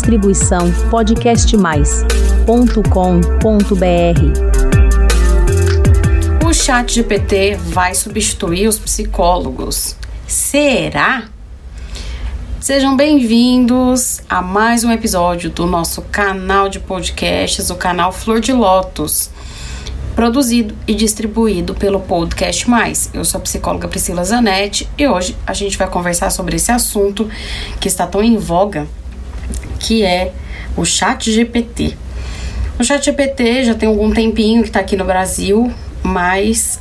Distribuição podcastmais.com.br. O chat GPT vai substituir os psicólogos. Será? Sejam bem-vindos a mais um episódio do nosso canal de podcasts, o canal Flor de Lótus produzido e distribuído pelo Podcast Mais. Eu sou a psicóloga Priscila Zanetti e hoje a gente vai conversar sobre esse assunto que está tão em voga, que é o Chat GPT. O Chat GPT já tem algum tempinho que está aqui no Brasil, mas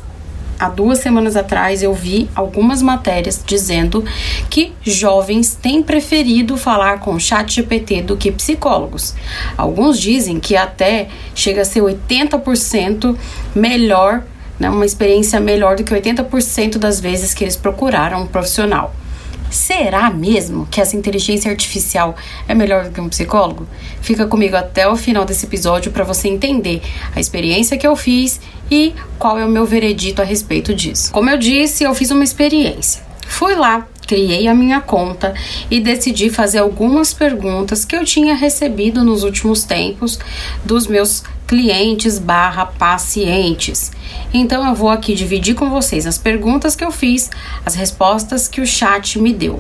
há duas semanas atrás eu vi algumas matérias dizendo que jovens têm preferido falar com chat GPT do que psicólogos. Alguns dizem que até chega a ser 80% melhor, né, uma experiência melhor do que 80% das vezes que eles procuraram um profissional. Será mesmo que essa inteligência artificial é melhor do que um psicólogo? Fica comigo até o final desse episódio para você entender a experiência que eu fiz e qual é o meu veredito a respeito disso. Como eu disse, eu fiz uma experiência. Fui lá, criei a minha conta e decidi fazer algumas perguntas que eu tinha recebido nos últimos tempos dos meus clientes barra pacientes. Então eu vou aqui dividir com vocês as perguntas que eu fiz, as respostas que o chat me deu.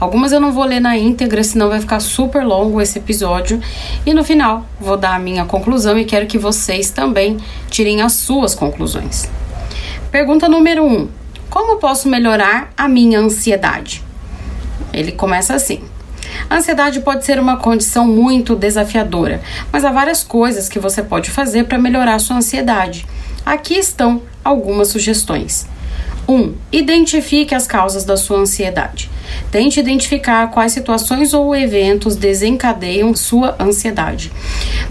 Algumas eu não vou ler na íntegra, senão vai ficar super longo esse episódio. E no final vou dar a minha conclusão e quero que vocês também tirem as suas conclusões. Pergunta número 1: um, Como posso melhorar a minha ansiedade? Ele começa assim. A ansiedade pode ser uma condição muito desafiadora, mas há várias coisas que você pode fazer para melhorar sua ansiedade. Aqui estão algumas sugestões. 1. Um, identifique as causas da sua ansiedade. Tente identificar quais situações ou eventos desencadeiam sua ansiedade.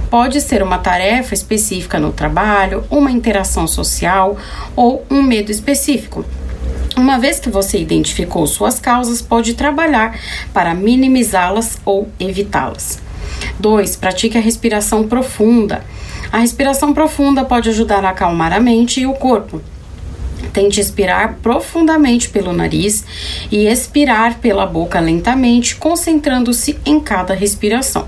Pode ser uma tarefa específica no trabalho, uma interação social ou um medo específico. Uma vez que você identificou suas causas, pode trabalhar para minimizá-las ou evitá-las. 2. Pratique a respiração profunda. A respiração profunda pode ajudar a acalmar a mente e o corpo. Tente expirar profundamente pelo nariz e expirar pela boca lentamente, concentrando-se em cada respiração.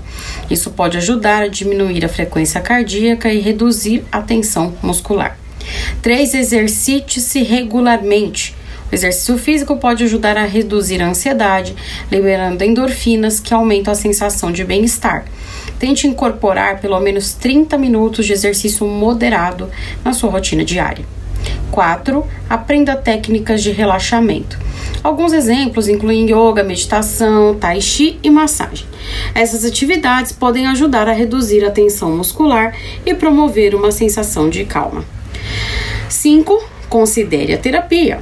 Isso pode ajudar a diminuir a frequência cardíaca e reduzir a tensão muscular. 3. Exercite-se regularmente. O exercício físico pode ajudar a reduzir a ansiedade, liberando endorfinas que aumentam a sensação de bem-estar. Tente incorporar pelo menos 30 minutos de exercício moderado na sua rotina diária. 4. Aprenda técnicas de relaxamento. Alguns exemplos incluem yoga, meditação, tai chi e massagem. Essas atividades podem ajudar a reduzir a tensão muscular e promover uma sensação de calma. 5. Considere a terapia.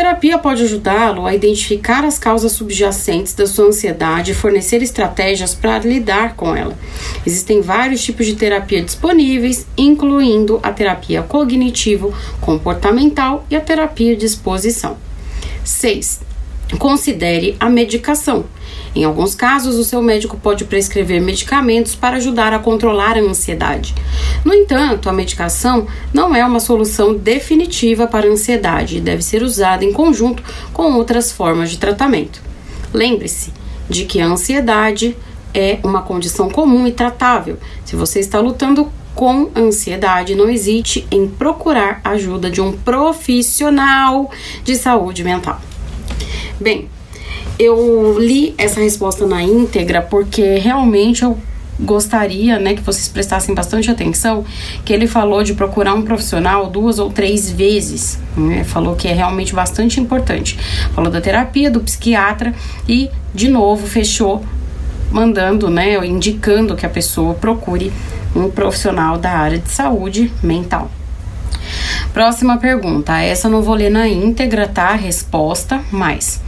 A terapia pode ajudá-lo a identificar as causas subjacentes da sua ansiedade e fornecer estratégias para lidar com ela. Existem vários tipos de terapia disponíveis, incluindo a terapia cognitivo-comportamental e a terapia de exposição. 6. Considere a medicação. Em alguns casos, o seu médico pode prescrever medicamentos para ajudar a controlar a ansiedade. No entanto, a medicação não é uma solução definitiva para a ansiedade e deve ser usada em conjunto com outras formas de tratamento. Lembre-se de que a ansiedade é uma condição comum e tratável. Se você está lutando com ansiedade, não hesite em procurar ajuda de um profissional de saúde mental. Bem, eu li essa resposta na íntegra porque realmente eu gostaria, né, que vocês prestassem bastante atenção, que ele falou de procurar um profissional duas ou três vezes, né? Falou que é realmente bastante importante. Falou da terapia, do psiquiatra e de novo fechou mandando, né, indicando que a pessoa procure um profissional da área de saúde mental. Próxima pergunta. Essa eu não vou ler na íntegra, tá? A resposta, mas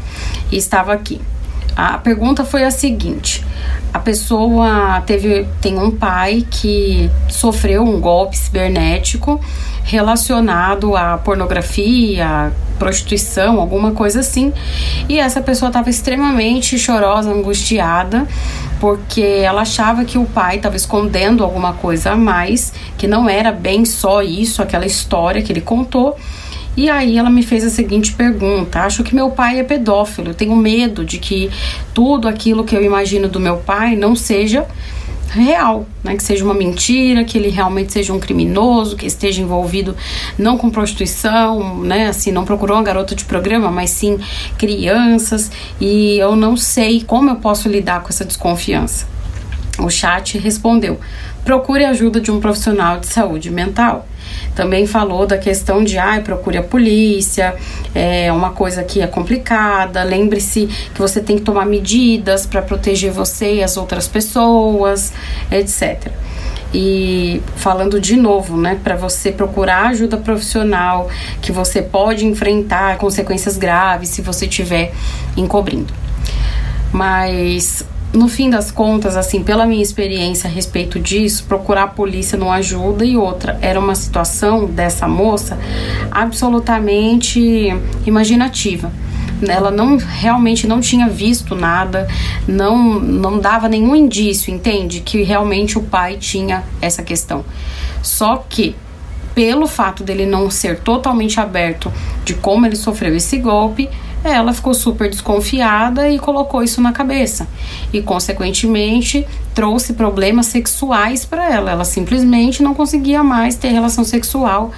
e estava aqui. A pergunta foi a seguinte: a pessoa teve tem um pai que sofreu um golpe cibernético relacionado à pornografia, prostituição, alguma coisa assim. E essa pessoa estava extremamente chorosa, angustiada, porque ela achava que o pai estava escondendo alguma coisa a mais, que não era bem só isso, aquela história que ele contou E aí ela me fez a seguinte pergunta: Acho que meu pai é pedófilo. Eu tenho medo de que tudo aquilo que eu imagino do meu pai não seja real, né? Que seja uma mentira, que ele realmente seja um criminoso, que esteja envolvido não com prostituição, né? Assim, não procurou uma garota de programa, mas sim crianças. E eu não sei como eu posso lidar com essa desconfiança. O chat respondeu: procure ajuda de um profissional de saúde mental. Também falou da questão de, ai, procure a polícia, é uma coisa que é complicada. Lembre-se que você tem que tomar medidas para proteger você e as outras pessoas, etc. E falando de novo, né, para você procurar ajuda profissional, que você pode enfrentar consequências graves se você estiver encobrindo. Mas no fim das contas, assim, pela minha experiência a respeito disso, procurar a polícia não ajuda e outra, era uma situação dessa moça absolutamente imaginativa. Ela não realmente não tinha visto nada, não não dava nenhum indício, entende, que realmente o pai tinha essa questão. Só que pelo fato dele não ser totalmente aberto de como ele sofreu esse golpe, ela ficou super desconfiada e colocou isso na cabeça. E, consequentemente, trouxe problemas sexuais para ela. Ela simplesmente não conseguia mais ter relação sexual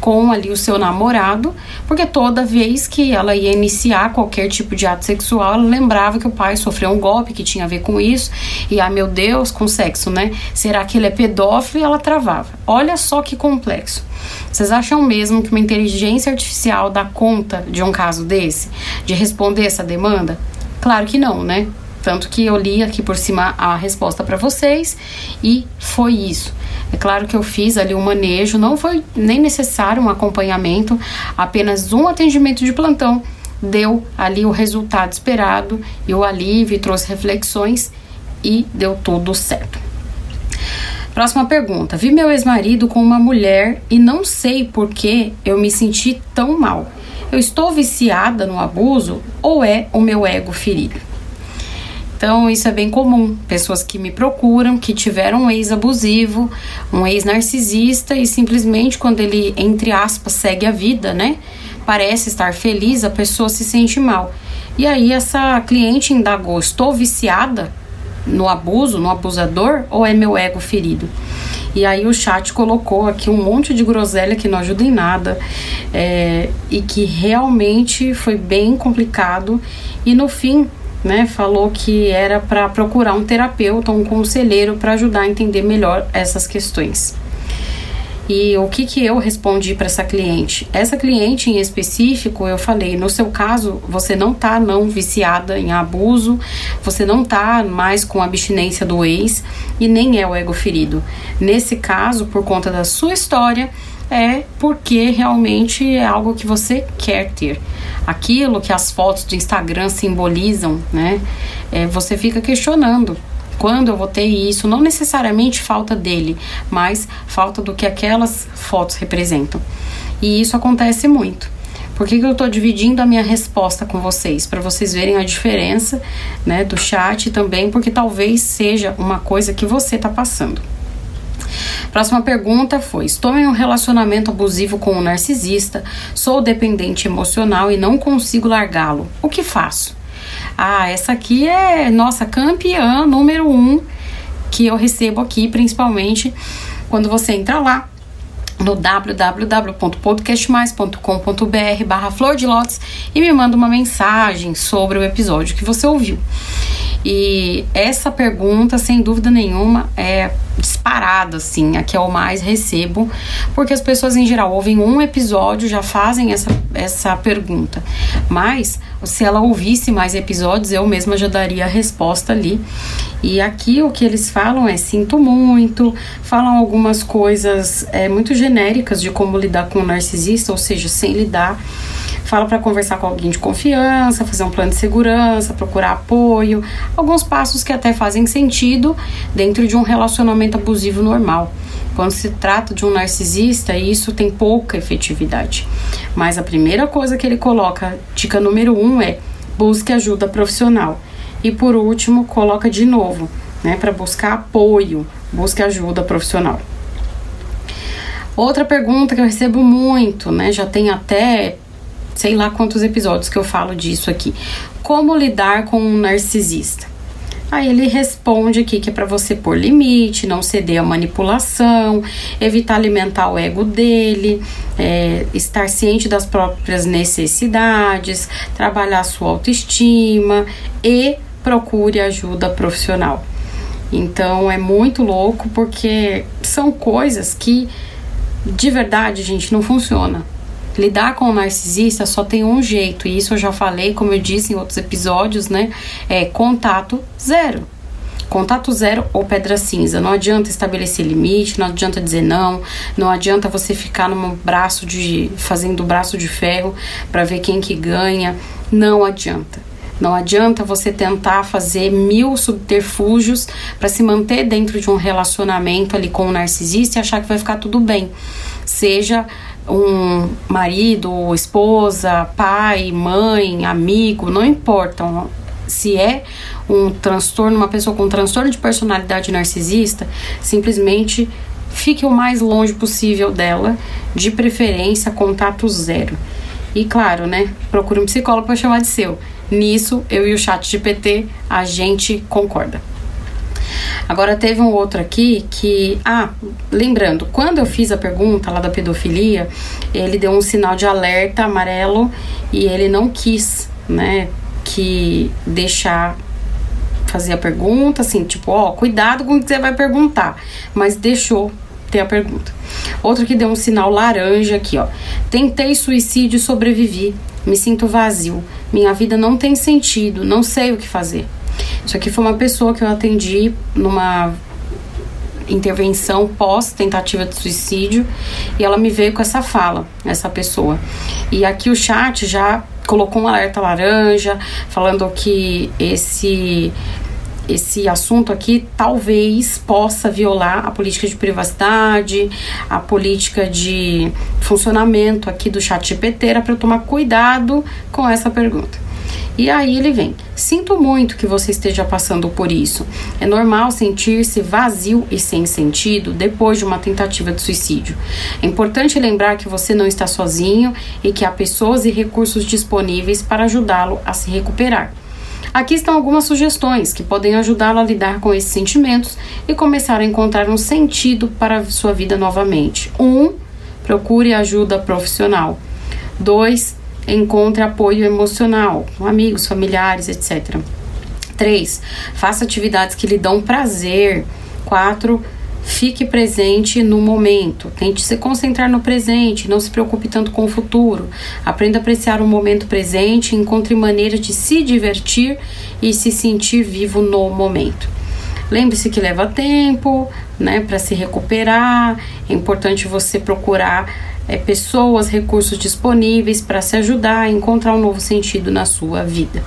com ali o seu namorado, porque toda vez que ela ia iniciar qualquer tipo de ato sexual, ela lembrava que o pai sofreu um golpe que tinha a ver com isso, e ah, meu Deus, com sexo, né? Será que ele é pedófilo? E ela travava. Olha só que complexo. Vocês acham mesmo que uma inteligência artificial dá conta de um caso desse? De responder essa demanda? Claro que não, né? Tanto que eu li aqui por cima a resposta para vocês e foi isso. É claro que eu fiz ali um manejo, não foi nem necessário um acompanhamento, apenas um atendimento de plantão deu ali o resultado esperado e o alívio, trouxe reflexões e deu tudo certo. Próxima pergunta. Vi meu ex-marido com uma mulher e não sei por que eu me senti tão mal. Eu estou viciada no abuso ou é o meu ego ferido? Então, isso é bem comum. Pessoas que me procuram, que tiveram um ex abusivo, um ex narcisista e simplesmente quando ele, entre aspas, segue a vida, né? Parece estar feliz, a pessoa se sente mal. E aí, essa cliente indagou: estou viciada no abuso, no abusador, ou é meu ego ferido? E aí o chat colocou aqui um monte de groselha que não ajuda em nada é, e que realmente foi bem complicado. E no fim né, falou que era para procurar um terapeuta, um conselheiro para ajudar a entender melhor essas questões. E o que, que eu respondi para essa cliente? Essa cliente em específico, eu falei, no seu caso, você não tá não viciada em abuso, você não tá mais com abstinência do ex e nem é o ego ferido. Nesse caso, por conta da sua história, é porque realmente é algo que você quer ter. Aquilo que as fotos do Instagram simbolizam, né? É, você fica questionando quando eu vou ter isso, não necessariamente falta dele, mas falta do que aquelas fotos representam. E isso acontece muito. Por que, que eu estou dividindo a minha resposta com vocês? Para vocês verem a diferença né, do chat também, porque talvez seja uma coisa que você está passando. Próxima pergunta foi: Estou em um relacionamento abusivo com um narcisista, sou dependente emocional e não consigo largá-lo. O que faço? Ah, essa aqui é nossa campeã número um que eu recebo aqui, principalmente quando você entra lá no www.podcastmais.com.br barra flor de lotes e me manda uma mensagem sobre o episódio que você ouviu. E essa pergunta, sem dúvida nenhuma, é disparada, assim, a que eu mais recebo, porque as pessoas em geral ouvem um episódio, já fazem essa, essa pergunta. Mas, se ela ouvisse mais episódios, eu mesma já daria a resposta ali. E aqui o que eles falam é: sinto muito, falam algumas coisas é, muito genéricas de como lidar com o narcisista, ou seja, sem lidar fala para conversar com alguém de confiança, fazer um plano de segurança, procurar apoio, alguns passos que até fazem sentido dentro de um relacionamento abusivo normal. Quando se trata de um narcisista, isso tem pouca efetividade. Mas a primeira coisa que ele coloca, dica número um, é busque ajuda profissional. E por último, coloca de novo, né, para buscar apoio, busque ajuda profissional. Outra pergunta que eu recebo muito, né? Já tem até sei lá quantos episódios que eu falo disso aqui. Como lidar com um narcisista? Aí ele responde aqui que é para você pôr limite, não ceder à manipulação, evitar alimentar o ego dele, é, estar ciente das próprias necessidades, trabalhar sua autoestima e procure ajuda profissional. Então é muito louco porque são coisas que de verdade, gente, não funciona. Lidar com o narcisista só tem um jeito, e isso eu já falei, como eu disse em outros episódios, né? É contato zero. Contato zero ou pedra cinza. Não adianta estabelecer limite, não adianta dizer não, não adianta você ficar no braço de fazendo braço de ferro para ver quem que ganha. Não adianta. Não adianta você tentar fazer mil subterfúgios para se manter dentro de um relacionamento ali com o narcisista e achar que vai ficar tudo bem. Seja um marido, esposa, pai, mãe, amigo, não importa se é um transtorno, uma pessoa com transtorno de personalidade narcisista, simplesmente fique o mais longe possível dela, de preferência contato zero. E claro, né, procure um psicólogo para chamar de seu. Nisso, eu e o chat de PT, a gente concorda. Agora teve um outro aqui que, ah, lembrando, quando eu fiz a pergunta lá da pedofilia, ele deu um sinal de alerta amarelo e ele não quis, né, que deixar fazer a pergunta, assim, tipo, ó, cuidado com o que você vai perguntar, mas deixou ter a pergunta. Outro que deu um sinal laranja aqui, ó. Tentei suicídio e sobrevivi. Me sinto vazio. Minha vida não tem sentido, não sei o que fazer. Isso aqui foi uma pessoa que eu atendi numa intervenção pós tentativa de suicídio e ela me veio com essa fala, essa pessoa. E aqui o chat já colocou um alerta laranja falando que esse esse assunto aqui talvez possa violar a política de privacidade, a política de funcionamento aqui do chat GPT, para eu tomar cuidado com essa pergunta. E aí ele vem: Sinto muito que você esteja passando por isso. É normal sentir-se vazio e sem sentido depois de uma tentativa de suicídio. É importante lembrar que você não está sozinho e que há pessoas e recursos disponíveis para ajudá-lo a se recuperar. Aqui estão algumas sugestões que podem ajudá-lo a lidar com esses sentimentos e começar a encontrar um sentido para a sua vida novamente. 1. Um, procure ajuda profissional. 2 encontre apoio emocional, amigos, familiares, etc. 3. Faça atividades que lhe dão prazer. 4. Fique presente no momento. Tente se concentrar no presente, não se preocupe tanto com o futuro. Aprenda a apreciar o momento presente, encontre maneiras de se divertir e se sentir vivo no momento. Lembre-se que leva tempo, né, para se recuperar. É importante você procurar é, pessoas, recursos disponíveis para se ajudar a encontrar um novo sentido na sua vida.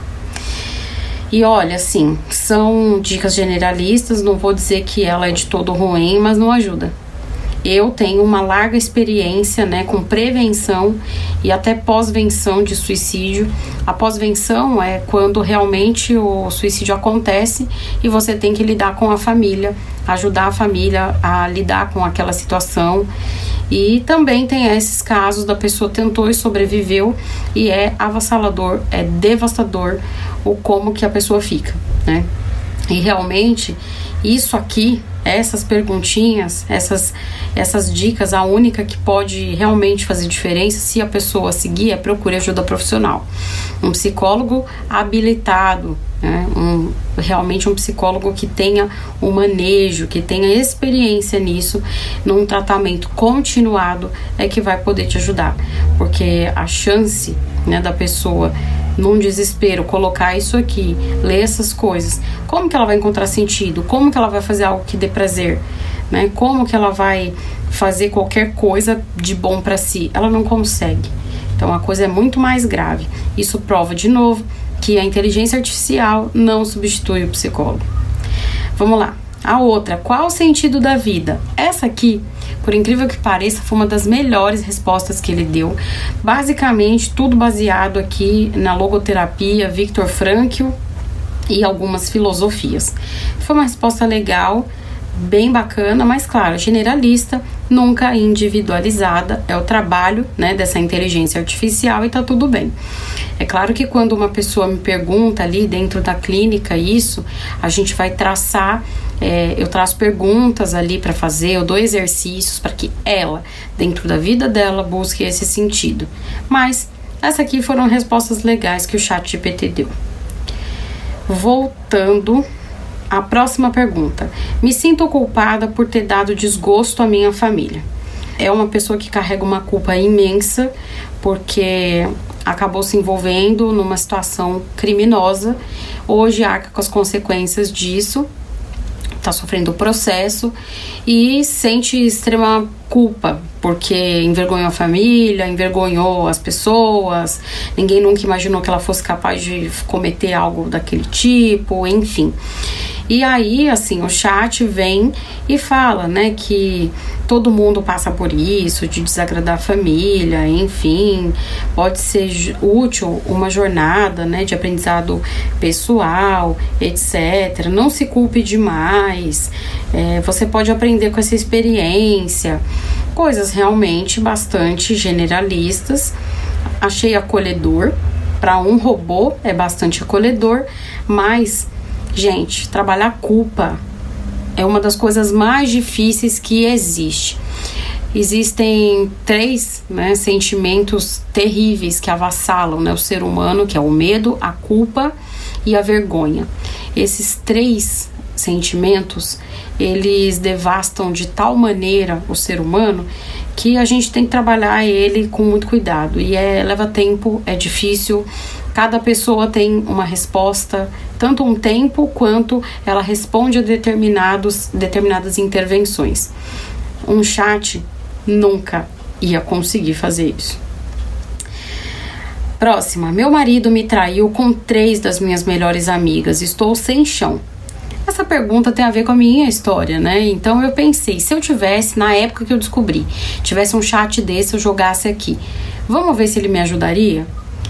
E olha, assim, são dicas generalistas, não vou dizer que ela é de todo ruim, mas não ajuda. Eu tenho uma larga experiência né, com prevenção e até pós-venção de suicídio. A pós-venção é quando realmente o suicídio acontece e você tem que lidar com a família, ajudar a família a lidar com aquela situação. E também tem esses casos da pessoa tentou e sobreviveu e é avassalador, é devastador o como que a pessoa fica, né? E realmente isso aqui essas perguntinhas, essas, essas dicas, a única que pode realmente fazer diferença se a pessoa seguir é procure ajuda profissional. Um psicólogo habilitado, né? um, realmente um psicólogo que tenha o um manejo, que tenha experiência nisso, num tratamento continuado, é que vai poder te ajudar, porque a chance né, da pessoa num desespero, colocar isso aqui, ler essas coisas, como que ela vai encontrar sentido? Como que ela vai fazer algo que dê prazer? Né? Como que ela vai fazer qualquer coisa de bom para si? Ela não consegue. Então a coisa é muito mais grave. Isso prova de novo que a inteligência artificial não substitui o psicólogo. Vamos lá. A outra, qual o sentido da vida? Essa aqui por incrível que pareça, foi uma das melhores respostas que ele deu. Basicamente, tudo baseado aqui na logoterapia, Victor Frankl e algumas filosofias. Foi uma resposta legal, bem bacana, mas claro, generalista nunca individualizada, é o trabalho né, dessa inteligência artificial e tá tudo bem. É claro que quando uma pessoa me pergunta ali dentro da clínica isso, a gente vai traçar, é, eu traço perguntas ali para fazer, eu dou exercícios para que ela, dentro da vida dela, busque esse sentido. Mas essas aqui foram respostas legais que o chat GPT deu. Voltando à próxima pergunta. Me sinto culpada por ter dado desgosto à minha família. É uma pessoa que carrega uma culpa imensa porque acabou se envolvendo numa situação criminosa. Hoje arca com as consequências disso está sofrendo o processo e sente extrema culpa porque envergonhou a família, envergonhou as pessoas, ninguém nunca imaginou que ela fosse capaz de cometer algo daquele tipo, enfim. E aí, assim, o chat vem e fala, né, que todo mundo passa por isso, de desagradar a família, enfim, pode ser útil uma jornada, né, de aprendizado pessoal, etc. Não se culpe demais, é, você pode aprender com essa experiência, coisas realmente bastante generalistas. Achei acolhedor. Para um robô é bastante acolhedor, mas Gente, trabalhar culpa é uma das coisas mais difíceis que existe. Existem três né, sentimentos terríveis que avassalam né, o ser humano, que é o medo, a culpa e a vergonha. Esses três sentimentos, eles devastam de tal maneira o ser humano que a gente tem que trabalhar ele com muito cuidado. E é, leva tempo, é difícil, Cada pessoa tem uma resposta, tanto um tempo quanto ela responde a determinados, determinadas intervenções. Um chat nunca ia conseguir fazer isso. Próxima. Meu marido me traiu com três das minhas melhores amigas. Estou sem chão. Essa pergunta tem a ver com a minha história, né? Então eu pensei, se eu tivesse, na época que eu descobri, tivesse um chat desse, eu jogasse aqui. Vamos ver se ele me ajudaria?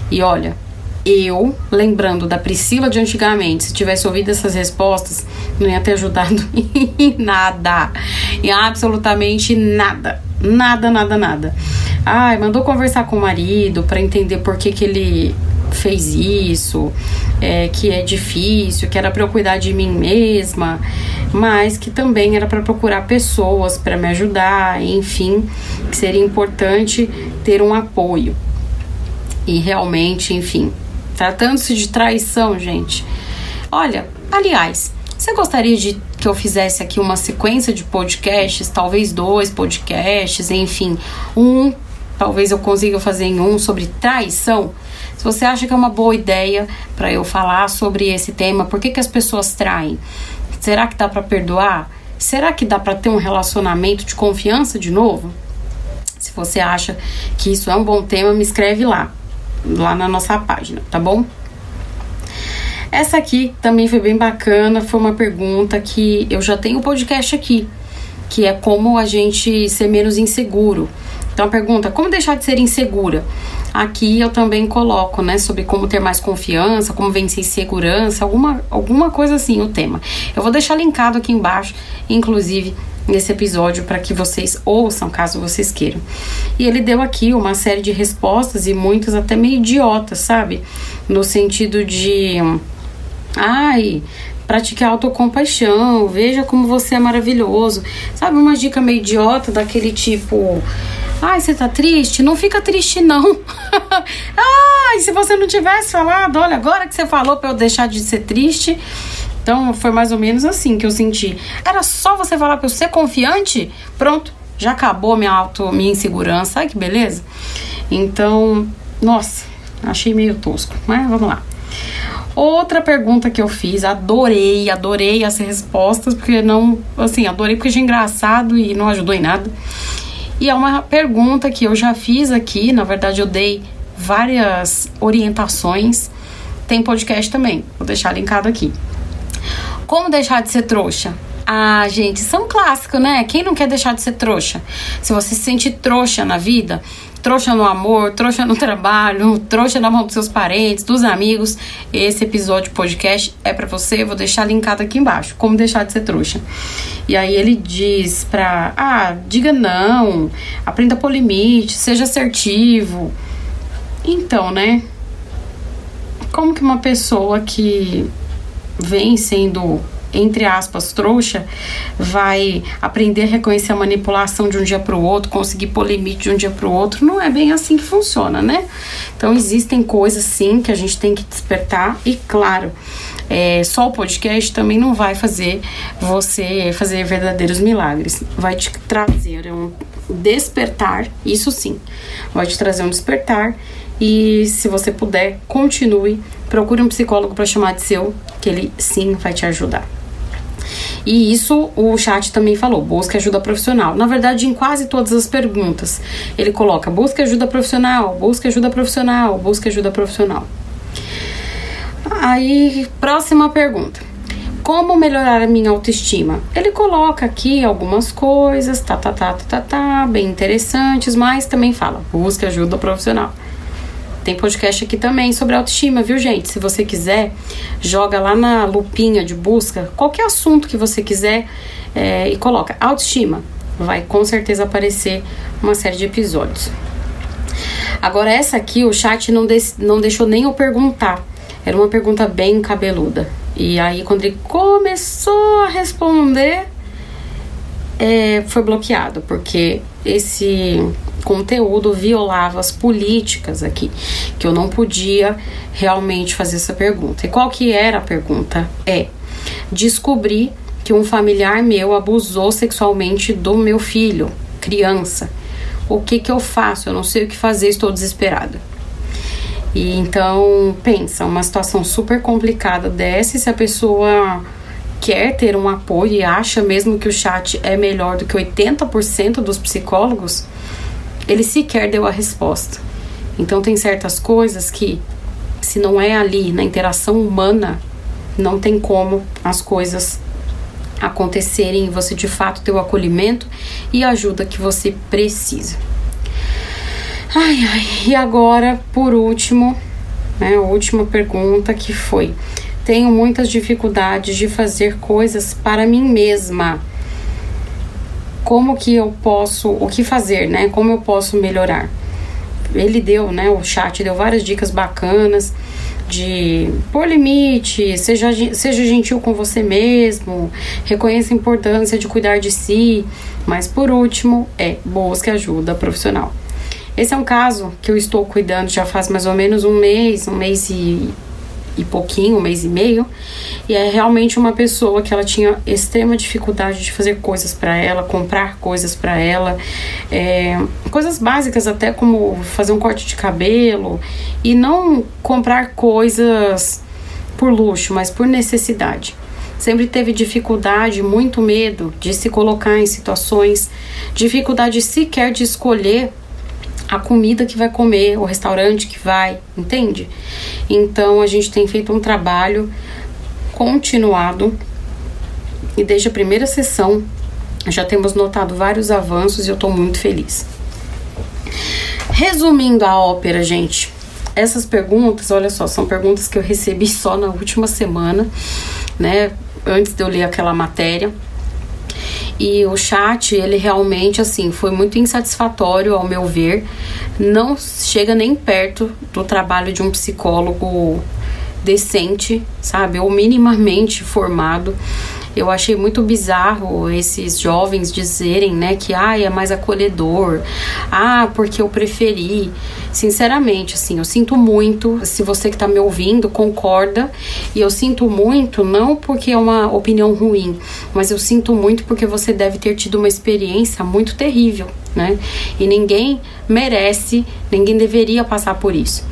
E olha, eu, lembrando da Priscila de antigamente, se tivesse ouvido essas respostas, não ia ter ajudado em nada. Em absolutamente nada. Nada, nada, nada. Ai, mandou conversar com o marido para entender por que, que ele fez isso, é, que é difícil, que era para eu cuidar de mim mesma, mas que também era para procurar pessoas para me ajudar, enfim, que seria importante ter um apoio. E realmente, enfim, Tratando-se de traição, gente. Olha, aliás, você gostaria de que eu fizesse aqui uma sequência de podcasts, talvez dois podcasts, enfim, um, talvez eu consiga fazer em um sobre traição? Se você acha que é uma boa ideia para eu falar sobre esse tema, por que, que as pessoas traem? Será que dá para perdoar? Será que dá para ter um relacionamento de confiança de novo? Se você acha que isso é um bom tema, me escreve lá lá na nossa página, tá bom? Essa aqui também foi bem bacana, foi uma pergunta que eu já tenho o podcast aqui, que é como a gente ser menos inseguro. Então a pergunta, como deixar de ser insegura? Aqui eu também coloco, né, sobre como ter mais confiança, como vencer insegurança, alguma, alguma coisa assim o tema. Eu vou deixar linkado aqui embaixo, inclusive nesse episódio para que vocês ouçam, caso vocês queiram. E ele deu aqui uma série de respostas e muitas até meio idiotas, sabe? No sentido de ai, pratique autocompaixão, veja como você é maravilhoso. Sabe uma dica meio idiota daquele tipo, ai, você tá triste? Não fica triste não. ai, se você não tivesse falado, olha, agora que você falou para eu deixar de ser triste, então foi mais ou menos assim que eu senti. Era só você falar para eu ser confiante, pronto, já acabou minha auto, minha insegurança. Ai que beleza. Então, nossa, achei meio tosco, mas vamos lá. Outra pergunta que eu fiz, adorei, adorei essas respostas, porque não, assim, adorei porque achei engraçado e não ajudou em nada. E é uma pergunta que eu já fiz aqui, na verdade eu dei várias orientações. Tem podcast também, vou deixar linkado aqui. Como deixar de ser trouxa? Ah, gente, isso é um clássico, né? Quem não quer deixar de ser trouxa? Se você se sente trouxa na vida, trouxa no amor, trouxa no trabalho, trouxa na mão dos seus parentes, dos amigos, esse episódio podcast é para você. Eu vou deixar linkado aqui embaixo. Como deixar de ser trouxa. E aí ele diz pra, ah, diga não, aprenda a pôr limite, seja assertivo. Então, né? Como que uma pessoa que vem sendo entre aspas, trouxa, vai aprender a reconhecer a manipulação de um dia para o outro, conseguir pôr limite de um dia para o outro. Não é bem assim que funciona, né? Então, existem coisas sim que a gente tem que despertar, e claro. É, só o podcast também não vai fazer você fazer verdadeiros milagres. Vai te trazer um despertar, isso sim, vai te trazer um despertar. E se você puder, continue, procure um psicólogo para chamar de seu, que ele sim vai te ajudar. E isso o chat também falou, busca ajuda profissional. Na verdade, em quase todas as perguntas, ele coloca busca ajuda profissional, busca ajuda profissional, busca ajuda profissional. Aí, próxima pergunta. Como melhorar a minha autoestima? Ele coloca aqui algumas coisas, tá, tá, tá, tá, tá, tá, bem interessantes, mas também fala, busca ajuda profissional. Tem podcast aqui também sobre autoestima, viu, gente? Se você quiser, joga lá na lupinha de busca qualquer assunto que você quiser é, e coloca autoestima. Vai com certeza aparecer uma série de episódios. Agora, essa aqui, o chat não, de, não deixou nem eu perguntar. Era uma pergunta bem cabeluda. E aí, quando ele começou a responder, é, foi bloqueado, porque esse conteúdo violava as políticas aqui, que eu não podia realmente fazer essa pergunta. E qual que era a pergunta? É descobrir que um familiar meu abusou sexualmente do meu filho, criança. O que que eu faço? Eu não sei o que fazer, estou desesperada. E então, pensa, uma situação super complicada dessa, se a pessoa quer ter um apoio e acha mesmo que o chat é melhor do que 80% dos psicólogos, ele sequer deu a resposta. Então tem certas coisas que se não é ali na interação humana, não tem como as coisas acontecerem e você de fato ter o acolhimento e a ajuda que você precisa. Ai, ai, e agora, por último, né, a última pergunta que foi: tenho muitas dificuldades de fazer coisas para mim mesma. Como que eu posso, o que fazer, né? Como eu posso melhorar? Ele deu, né? O chat deu várias dicas bacanas de pôr limite, seja, seja gentil com você mesmo, reconheça a importância de cuidar de si, mas por último é busque ajuda profissional. Esse é um caso que eu estou cuidando já faz mais ou menos um mês, um mês e e pouquinho, um mês e meio, e é realmente uma pessoa que ela tinha extrema dificuldade de fazer coisas para ela, comprar coisas para ela, é, coisas básicas até como fazer um corte de cabelo e não comprar coisas por luxo, mas por necessidade. Sempre teve dificuldade, muito medo de se colocar em situações, dificuldade sequer de escolher a comida que vai comer, o restaurante que vai, entende? Então a gente tem feito um trabalho continuado e desde a primeira sessão já temos notado vários avanços e eu estou muito feliz. Resumindo a ópera, gente, essas perguntas, olha só, são perguntas que eu recebi só na última semana, né? Antes de eu ler aquela matéria. E o chat, ele realmente, assim, foi muito insatisfatório, ao meu ver. Não chega nem perto do trabalho de um psicólogo decente, sabe? Ou minimamente formado. Eu achei muito bizarro esses jovens dizerem, né, que ah, é mais acolhedor. Ah, porque eu preferi. Sinceramente, assim, eu sinto muito. Se você que está me ouvindo concorda, e eu sinto muito não porque é uma opinião ruim, mas eu sinto muito porque você deve ter tido uma experiência muito terrível, né? E ninguém merece, ninguém deveria passar por isso.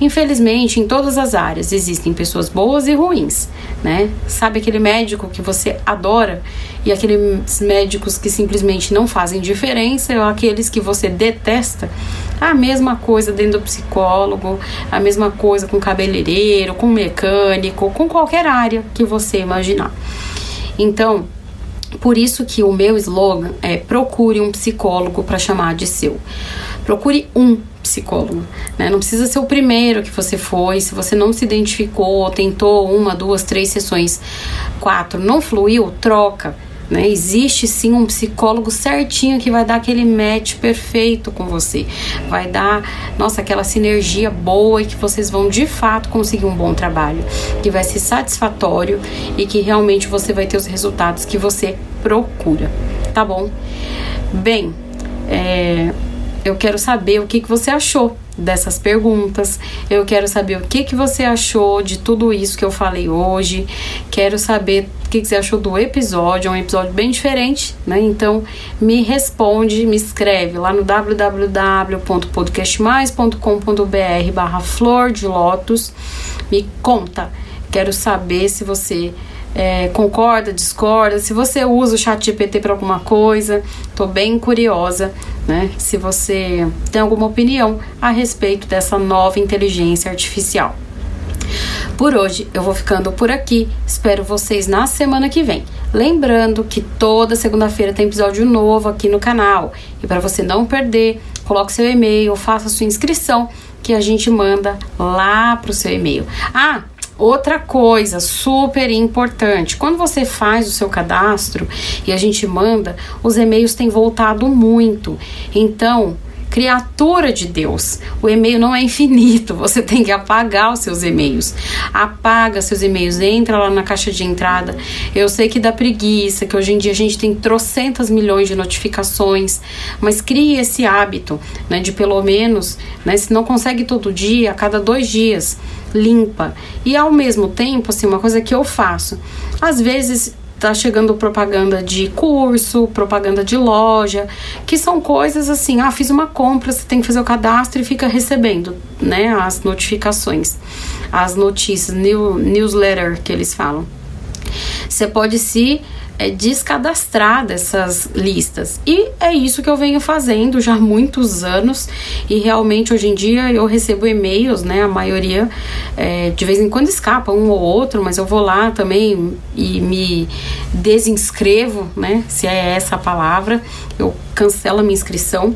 Infelizmente, em todas as áreas existem pessoas boas e ruins, né? Sabe aquele médico que você adora e aqueles médicos que simplesmente não fazem diferença ou aqueles que você detesta? A mesma coisa dentro do psicólogo, a mesma coisa com cabeleireiro, com mecânico, com qualquer área que você imaginar. Então, Por isso que o meu slogan é procure um psicólogo para chamar de seu. Procure um psicólogo, né? Não precisa ser o primeiro que você foi, se você não se identificou, tentou uma, duas, três sessões, quatro, não fluiu, troca né? Existe sim um psicólogo certinho que vai dar aquele match perfeito com você, vai dar, nossa, aquela sinergia boa e que vocês vão de fato conseguir um bom trabalho, que vai ser satisfatório e que realmente você vai ter os resultados que você procura, tá bom? Bem, é, eu quero saber o que, que você achou dessas perguntas. Eu quero saber o que, que você achou de tudo isso que eu falei hoje. Quero saber o que, que você achou do episódio. É um episódio bem diferente, né? Então me responde, me escreve lá no www.podcastmais.com.br barra flor de lótus. Me conta. Quero saber se você é, concorda, discorda, se você usa o chat GPT para alguma coisa, tô bem curiosa, né? Se você tem alguma opinião a respeito dessa nova inteligência artificial. Por hoje eu vou ficando por aqui. Espero vocês na semana que vem. Lembrando que toda segunda-feira tem episódio novo aqui no canal. E para você não perder, coloque seu e-mail, faça sua inscrição que a gente manda lá pro seu e-mail. Ah, Outra coisa super importante, quando você faz o seu cadastro e a gente manda, os e-mails têm voltado muito. Então, criatura de Deus. O e-mail não é infinito, você tem que apagar os seus e-mails. Apaga seus e-mails, entra lá na caixa de entrada. Eu sei que dá preguiça, que hoje em dia a gente tem trocentas milhões de notificações, mas crie esse hábito, né, de pelo menos, né, se não consegue todo dia, a cada dois dias, limpa. E ao mesmo tempo, assim, uma coisa que eu faço, às vezes tá chegando propaganda de curso, propaganda de loja, que são coisas assim, ah, fiz uma compra, você tem que fazer o cadastro e fica recebendo, né, as notificações, as notícias, new, newsletter que eles falam. Você pode se é, descadastrar dessas listas. E é isso que eu venho fazendo já há muitos anos. E realmente hoje em dia eu recebo e-mails, né? A maioria é, de vez em quando escapa um ou outro, mas eu vou lá também e me desinscrevo, né? Se é essa a palavra, eu cancelo a minha inscrição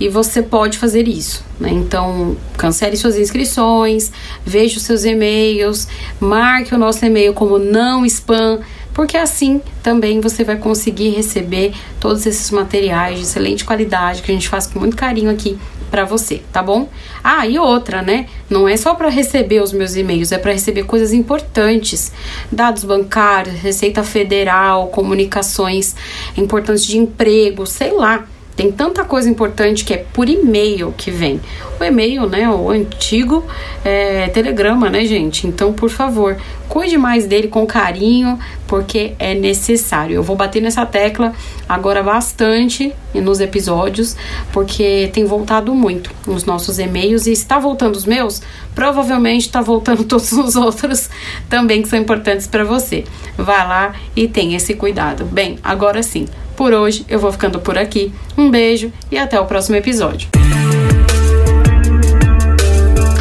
e você pode fazer isso. Né? Então, cancele suas inscrições, veja os seus e-mails, marque o nosso e-mail como não spam porque assim também você vai conseguir receber todos esses materiais de excelente qualidade que a gente faz com muito carinho aqui para você, tá bom? Ah, e outra, né? Não é só para receber os meus e-mails, é para receber coisas importantes, dados bancários, Receita Federal, comunicações importantes de emprego, sei lá. Tem tanta coisa importante que é por e-mail que vem. O e-mail, né? O antigo é, telegrama, né, gente? Então, por favor, cuide mais dele com carinho, porque é necessário. Eu vou bater nessa tecla agora bastante nos episódios, porque tem voltado muito nos nossos e-mails e está voltando os meus, provavelmente está voltando todos os outros também que são importantes para você. Vá lá e tenha esse cuidado. Bem, agora sim. Por hoje eu vou ficando por aqui. Um beijo e até o próximo episódio.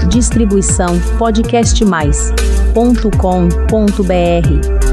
Distribuição podcastmais.com.br